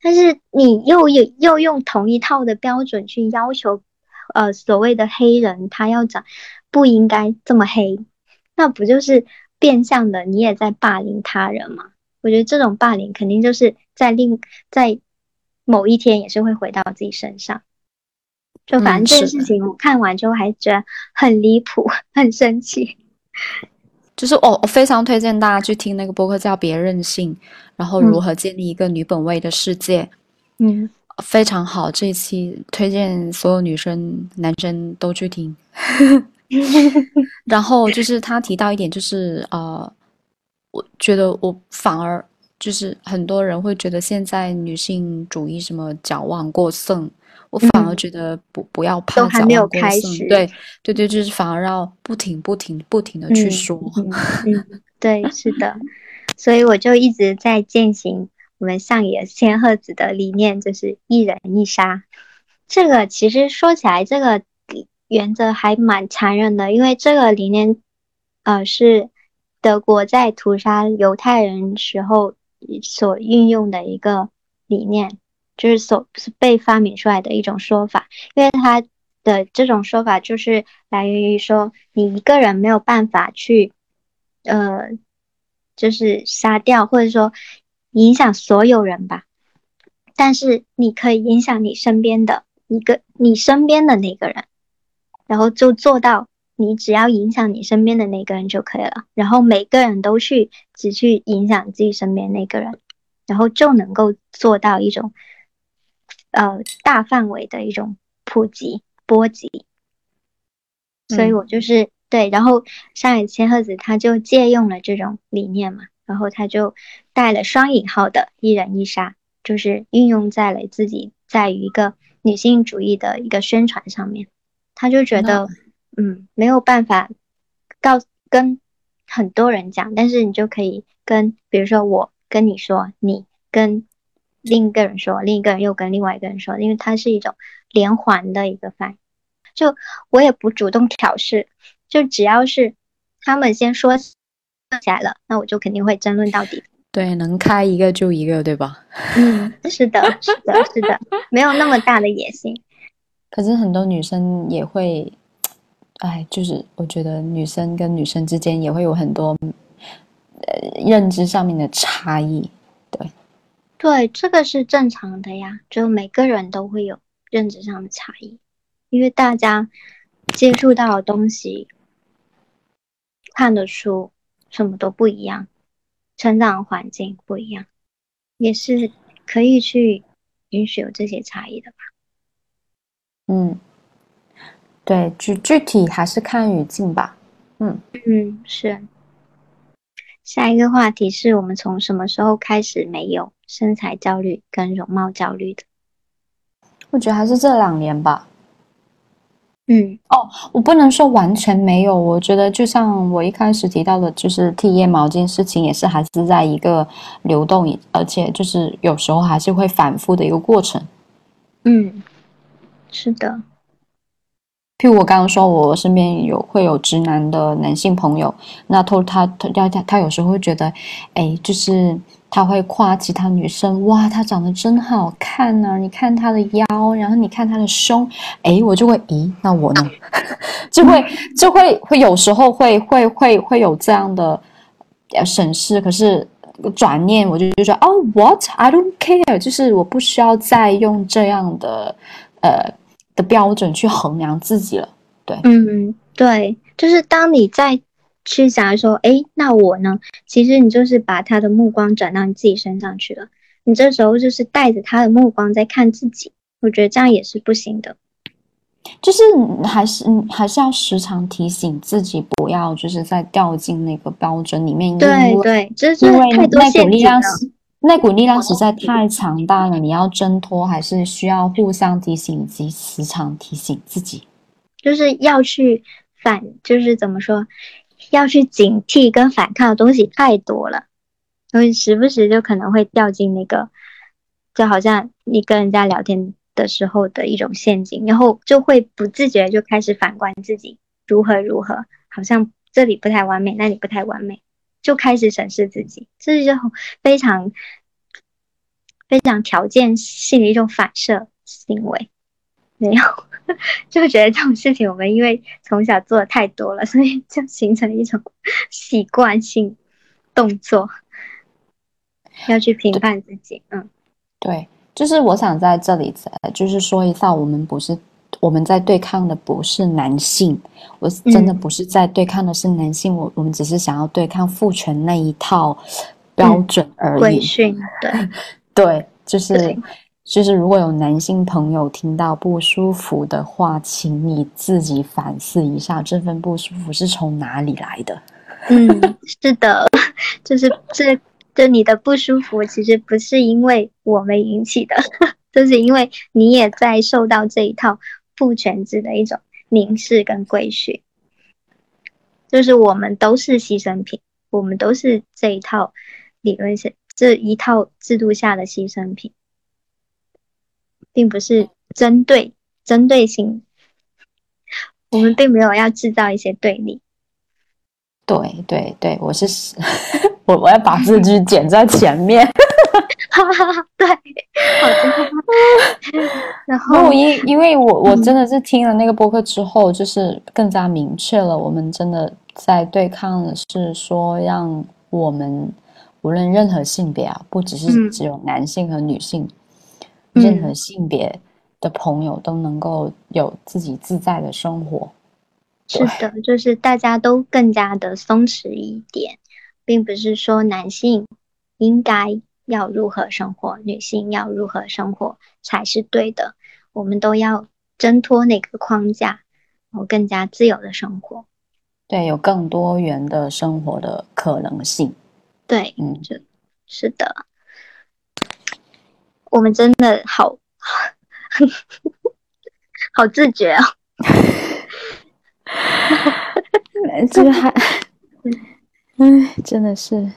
但是你又有又用同一套的标准去要求，呃所谓的黑人他要长不应该这么黑，那不就是变相的你也在霸凌他人吗？我觉得这种霸凌肯定就是在另在某一天也是会回到自己身上，就反正这件事情我看完之后还觉得很离谱，很生气。就是我，我非常推荐大家去听那个播客，叫《别任性》，然后如何建立一个女本位的世界。嗯，非常好，这一期推荐所有女生、男生都去听。然后就是他提到一点，就是呃，我觉得我反而就是很多人会觉得现在女性主义什么矫枉过正。我反而觉得不不要怕，都还没有开始。对对对，就是反而要不停不停不停的去说。嗯，对，是的。所以我就一直在践行我们上野千鹤子的理念，就是一人一杀。这个其实说起来，这个原则还蛮残忍的，因为这个理念，呃，是德国在屠杀犹太人时候所运用的一个理念。就是所是被发明出来的一种说法，因为他的这种说法，就是来源于说你一个人没有办法去，呃，就是杀掉或者说影响所有人吧，但是你可以影响你身边的一个你身边的那个人，然后就做到你只要影响你身边的那个人就可以了，然后每个人都去只去影响自己身边那个人，然后就能够做到一种。呃，大范围的一种普及波及，所以我就是对，然后上野千鹤子他就借用了这种理念嘛，然后他就带了双引号的一人一杀，就是运用在了自己在于一个女性主义的一个宣传上面，他就觉得嗯没有办法告跟很多人讲，但是你就可以跟比如说我跟你说，你跟。另一个人说，另一个人又跟另外一个人说，因为它是一种连环的一个反应。就我也不主动挑事，就只要是他们先说起来了，那我就肯定会争论到底。对，能开一个就一个，对吧？嗯，是的，是的，是的，没有那么大的野心。可是很多女生也会，哎，就是我觉得女生跟女生之间也会有很多呃认知上面的差异。对，这个是正常的呀，就每个人都会有认知上的差异，因为大家接触到的东西、看的书什么都不一样，成长环境不一样，也是可以去允许有这些差异的吧。嗯，对，具具体还是看语境吧。嗯嗯，是。下一个话题是我们从什么时候开始没有身材焦虑跟容貌焦虑的？我觉得还是这两年吧。嗯，哦，我不能说完全没有。我觉得就像我一开始提到的，就是剃腋毛这件事情，也是还是在一个流动，而且就是有时候还是会反复的一个过程。嗯，是的。譬如我刚刚说，我身边有会有直男的男性朋友，那他他他他他有时候会觉得，哎，就是他会夸其他女生，哇，她长得真好看呢，你看她的腰，然后你看她的胸，哎，我就会，咦，那我呢？就会就会会有时候会会会会有这样的呃审视，可是转念我就就说，哦，what I don't care，就是我不需要再用这样的呃。的标准去衡量自己了，对，嗯，对，就是当你在去想说，哎，那我呢？其实你就是把他的目光转到你自己身上去了，你这时候就是带着他的目光在看自己，我觉得这样也是不行的，就是还是还是要时常提醒自己，不要就是在掉进那个标准里面，对对，就是太多限制了。那股力量实在太强大了，你要挣脱，还是需要互相提醒及时常提醒自己，就是要去反，就是怎么说，要去警惕跟反抗的东西太多了，所以时不时就可能会掉进那个，就好像你跟人家聊天的时候的一种陷阱，然后就会不自觉就开始反观自己如何如何，好像这里不太完美，那里不太完美。就开始审视自己，这是一种非常非常条件性的一种反射行为。没有，就觉得这种事情我们因为从小做的太多了，所以就形成一种 习惯性动作，要去评判自己。嗯，对，就是我想在这里，就是说一下，我们不是。我们在对抗的不是男性，我真的不是在对抗的是男性，我我们只是想要对抗父权那一套标准而已。规训，对 对，就是就是，如果有男性朋友听到不舒服的话，请你自己反思一下，这份不舒服是从哪里来的？嗯，是的，就是这就你的不舒服，其实不是因为我们引起的，就是因为你也在受到这一套。父权制的一种凝视跟规训，就是我们都是牺牲品，我们都是这一套理论是这一套制度下的牺牲品，并不是针对针对性，我们并没有要制造一些对立。对对对，我是 我我要把这句剪在前面。哈哈哈，对，好的。然后因因为我我真的是听了那个播客之后，就是更加明确了，我们真的在对抗的是说，让我们无论任何性别啊，不只是只有男性和女性，任何性别的朋友都能够有自己自在的生活。是的，就是大家都更加的松弛一点，并不是说男性应该。要如何生活？女性要如何生活才是对的？我们都要挣脱那个框架，然后更加自由的生活。对，有更多元的生活的可能性。对，嗯，是的。我们真的好 好自觉哦。这个还，哎，真的是。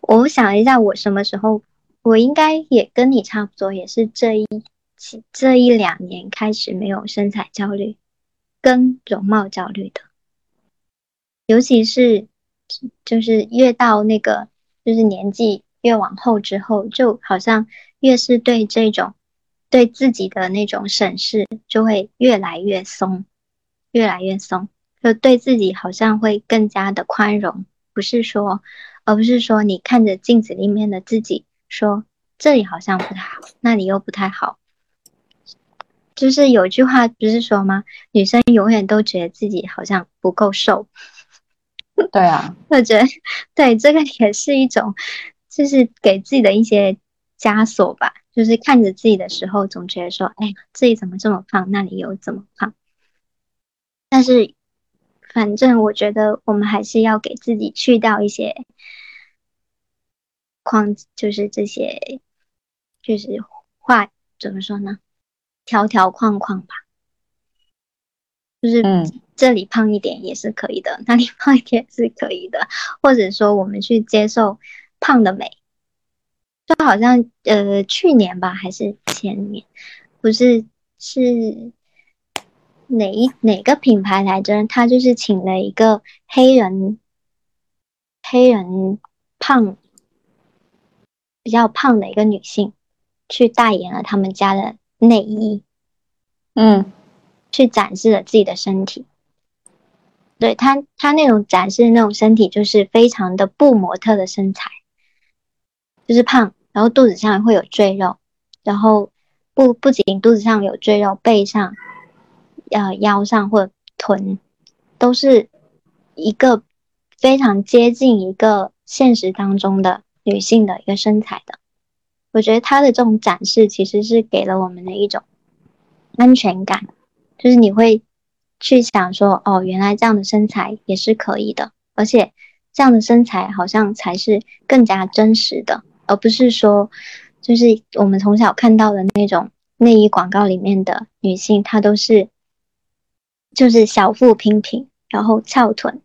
我想一下，我什么时候，我应该也跟你差不多，也是这一这一两年开始没有身材焦虑跟容貌焦虑的，尤其是就是越到那个就是年纪越往后之后，就好像越是对这种对自己的那种审视就会越来越松，越来越松，就对自己好像会更加的宽容，不是说。而不是说你看着镜子里面的自己，说这里好像不太好，那里又不太好。就是有句话不是说吗？女生永远都觉得自己好像不够瘦。对啊，我觉得对这个也是一种，就是给自己的一些枷锁吧。就是看着自己的时候，总觉得说，哎，自己怎么这么胖，那里又怎么胖？但是。反正我觉得我们还是要给自己去掉一些框，就是这些，就是画怎么说呢？条条框框吧。就是这里胖一点也是可以的，那里胖一点是可以的，或者说我们去接受胖的美。就好像呃去年吧，还是前年，不是是。哪一哪个品牌来着？他就是请了一个黑人，黑人胖，比较胖的一个女性，去代言了他们家的内衣，嗯，去展示了自己的身体。对他，他那种展示那种身体，就是非常的不模特的身材，就是胖，然后肚子上会有赘肉，然后不不仅肚子上有赘肉，背上。呃，腰上或臀，都是一个非常接近一个现实当中的女性的一个身材的。我觉得她的这种展示其实是给了我们的一种安全感，就是你会去想说，哦，原来这样的身材也是可以的，而且这样的身材好像才是更加真实的，而不是说，就是我们从小看到的那种内衣广告里面的女性，她都是。就是小腹平平，然后翘臀，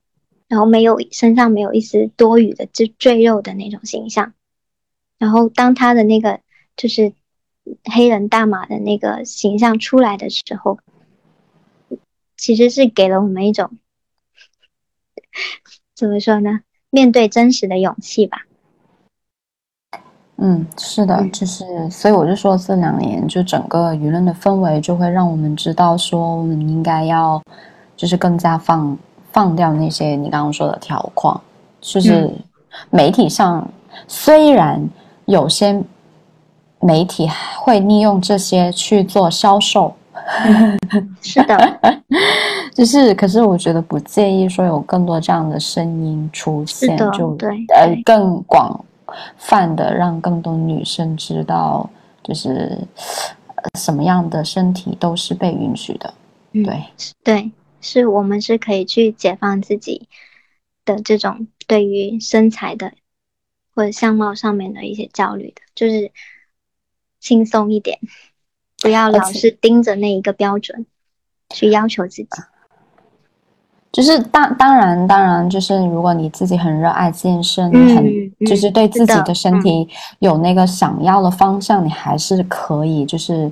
然后没有身上没有一丝多余的赘赘肉的那种形象。然后当他的那个就是黑人大马的那个形象出来的时候，其实是给了我们一种 怎么说呢？面对真实的勇气吧。嗯，是的，就是，所以我就说，这两年就整个舆论的氛围，就会让我们知道，说我们应该要，就是更加放放掉那些你刚刚说的条框，就是媒体上虽然有些媒体会利用这些去做销售，是的，就是，可是我觉得不介意说有更多这样的声音出现，就对，呃，更广。泛的让更多女生知道，就是什么样的身体都是被允许的。对对，是我们是可以去解放自己的这种对于身材的或者相貌上面的一些焦虑的，就是轻松一点，不要老是盯着那一个标准去要求自己。就是当当然当然，就是如果你自己很热爱健身，你很就是对自己的身体有那个想要的方向，你还是可以，就是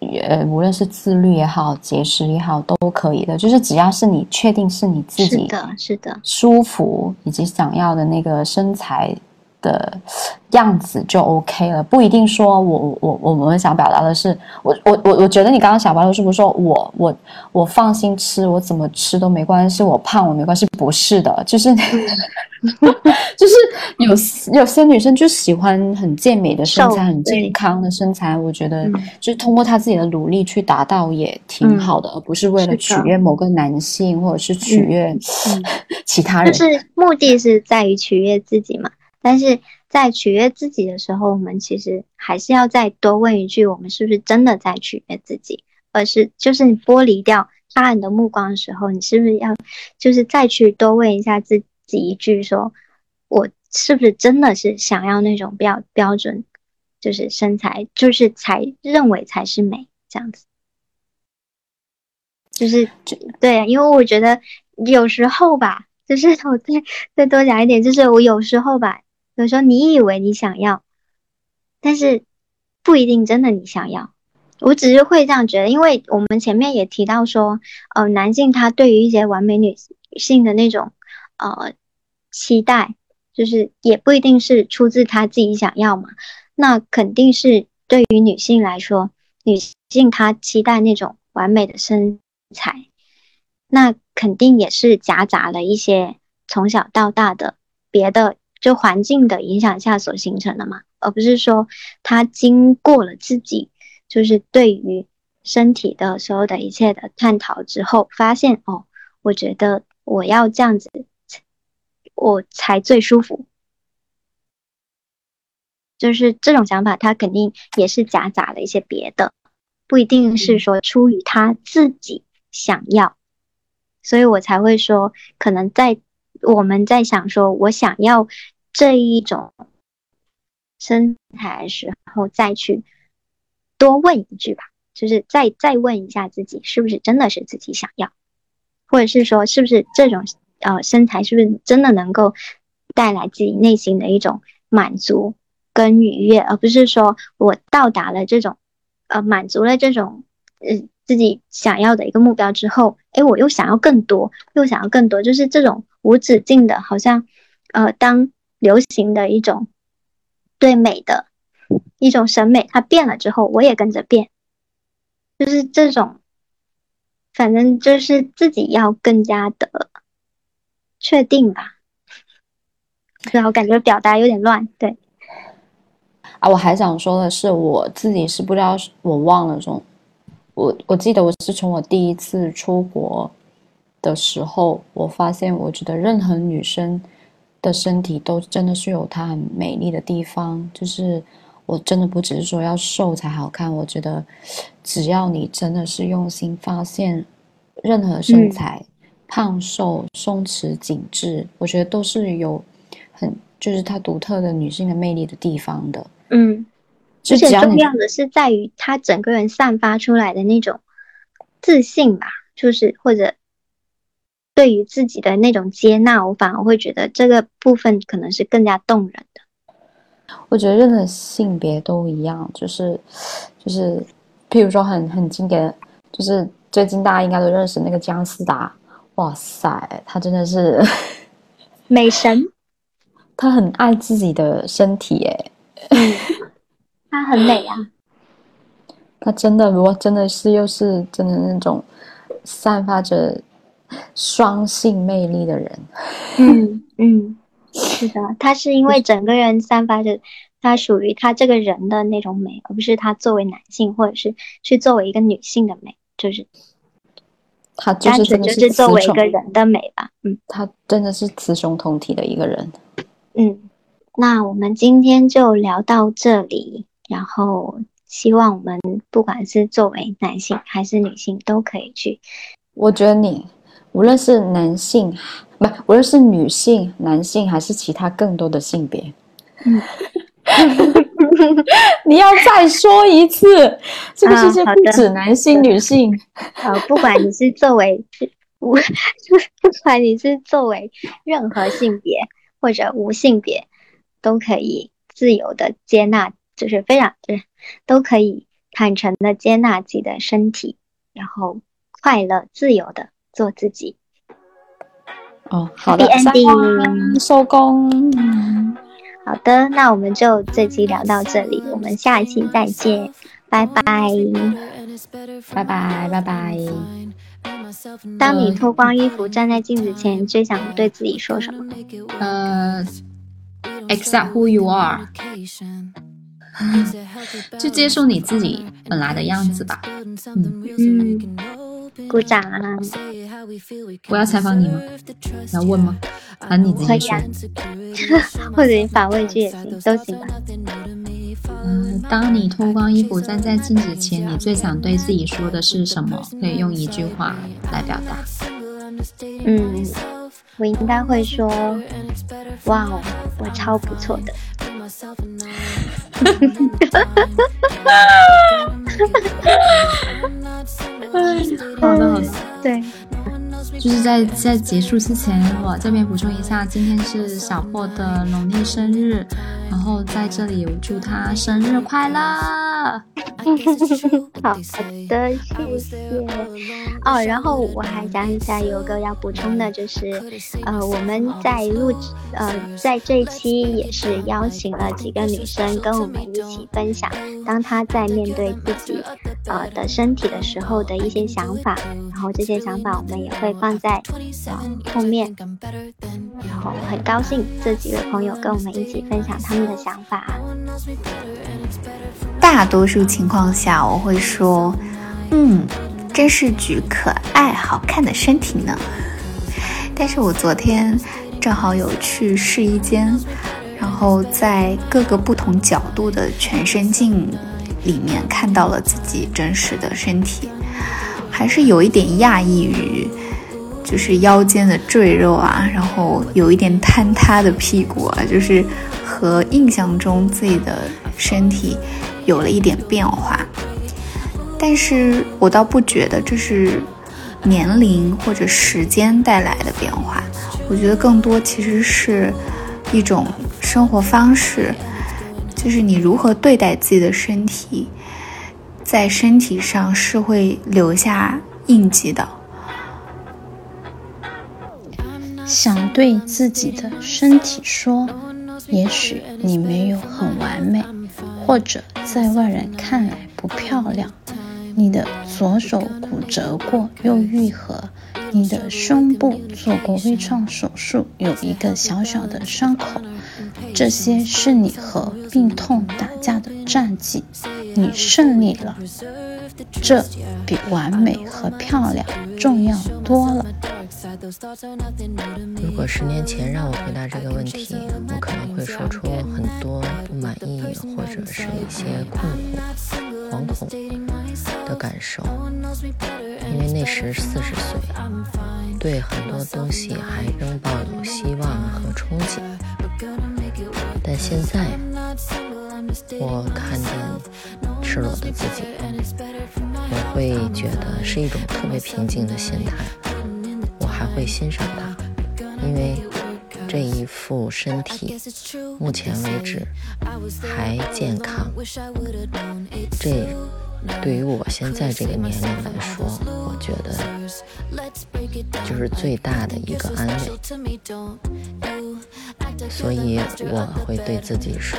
呃，无论是自律也好，节食也好，都可以的。就是只要是你确定是你自己的是的舒服以及想要的那个身材。的样子就 OK 了，不一定说我我我们想表达的是，我我我我觉得你刚刚小白兔是不是说我我我放心吃，我怎么吃都没关系，我胖我没关系，不是的，就是 就是有有些女生就喜欢很健美的身材，很健康的身材，我觉得就是通过她自己的努力去达到也挺好的，而不是为了取悦某个男性或者是取悦其他人，就是目的是在于取悦自己嘛。但是在取悦自己的时候，我们其实还是要再多问一句：我们是不是真的在取悦自己？而是就是你剥离掉他人的目光的时候，你是不是要就是再去多问一下自己一句：说我是不是真的是想要那种标标准，就是身材，就是才认为才是美这样子？就是对，因为我觉得有时候吧，就是 我再再多讲一点，就是我有时候吧。有时候你以为你想要，但是不一定真的你想要。我只是会这样觉得，因为我们前面也提到说，呃，男性他对于一些完美女性的那种呃期待，就是也不一定是出自他自己想要嘛。那肯定是对于女性来说，女性她期待那种完美的身材，那肯定也是夹杂了一些从小到大的别的。就环境的影响下所形成的嘛，而不是说他经过了自己就是对于身体的所有的一切的探讨之后，发现哦，我觉得我要这样子，我才最舒服。就是这种想法，他肯定也是夹杂了一些别的，不一定是说出于他自己想要，所以我才会说，可能在我们在想说，我想要。这一种身材时候，再去多问一句吧，就是再再问一下自己，是不是真的是自己想要，或者是说，是不是这种呃身材，是不是真的能够带来自己内心的一种满足跟愉悦，而不是说我到达了这种呃满足了这种呃自己想要的一个目标之后，哎，我又想要更多，又想要更多，就是这种无止境的，好像呃当。流行的一种对美的一种审美，它变了之后，我也跟着变，就是这种，反正就是自己要更加的确定吧。对，我感觉表达有点乱。对，啊，我还想说的是，我自己是不知道，我忘了这种，我我记得我是从我第一次出国的时候，我发现，我觉得任何女生。的身体都真的是有它很美丽的地方，就是我真的不只是说要瘦才好看，我觉得只要你真的是用心发现，任何身材，胖瘦、松弛、紧致，我觉得都是有很就是它独特的女性的魅力的地方的。嗯，而且重要的是在于她整个人散发出来的那种自信吧，就是或者。对于自己的那种接纳，我反而会觉得这个部分可能是更加动人的。我觉得任何性别都一样，就是就是，譬如说很很经典，就是最近大家应该都认识那个姜思达，哇塞，他真的是 美神，他很爱自己的身体，哎，他很美啊，他真的，如果真的是又是真的那种散发着。双性魅力的人，嗯嗯，是的，他是因为整个人散发着他属于他这个人的那种美，而不是他作为男性或者是去作为一个女性的美，就是他就是真的是作为一个人的美吧，嗯，他真的是雌雄同体的一个人，嗯，那我们今天就聊到这里，然后希望我们不管是作为男性还是女性都可以去，我觉得你。无论是男性，不，无论是女性、男性，还是其他更多的性别，嗯，你要再说一次，这个世界不止男性、女性。好，不管你是作为，无，不管你是作为任何性别或者无性别，都可以自由的接纳，就是非常就是都可以坦诚的接纳自己的身体，然后快乐自由的做自己。哦，好的，ending，收工。好的，那我们就这期聊到这里，我们下一期再见，拜拜，拜拜，拜拜。当你脱光衣服站在镜子前，最想对自己说什么？呃，accept who you are，就接受你自己本来的样子吧。嗯嗯，鼓掌啊。我要采访你吗？要问吗？啊，你自己说。或者你反问句也行，都行吧。嗯，当你脱光衣服站在镜子前，你最想对自己说的是什么？可以用一句话来表达。嗯，我应该会说：哇哦，我超不错的。好的，好的，对。就是在在结束之前，我这边补充一下，今天是小破的农历生日，然后在这里祝他生日快乐。好的，谢谢。哦，然后我还讲一下，有个要补充的，就是呃，我们在录呃在这一期也是邀请了几个女生跟我们一起分享，当她在面对自己呃的身体的时候的一些想法，然后这些想法我们也会放。在呃后面，然后很高兴这几位朋友跟我们一起分享他们的想法。大多数情况下，我会说：“嗯，真是具可爱好看的身体呢。”但是我昨天正好有去试衣间，然后在各个不同角度的全身镜里面看到了自己真实的身体，还是有一点讶异于。就是腰间的赘肉啊，然后有一点坍塌的屁股啊，就是和印象中自己的身体有了一点变化。但是我倒不觉得这是年龄或者时间带来的变化，我觉得更多其实是一种生活方式，就是你如何对待自己的身体，在身体上是会留下印记的。想对自己的身体说：“也许你没有很完美，或者在外人看来不漂亮。你的左手骨折过又愈合，你的胸部做过微创手术，有一个小小的伤口。这些是你和病痛打架的战绩，你胜利了。这比完美和漂亮重要多了。”如果十年前让我回答这个问题，我可能会说出很多不满意或者是一些困惑、惶恐的感受，因为那时四十岁，对很多东西还仍抱有希望和憧憬。但现在，我看见赤裸的自己，我会觉得是一种特别平静的心态。还会欣赏他，因为这一副身体目前为止还健康。这对于我现在这个年龄来说，我觉得就是最大的一个安慰。所以我会对自己说。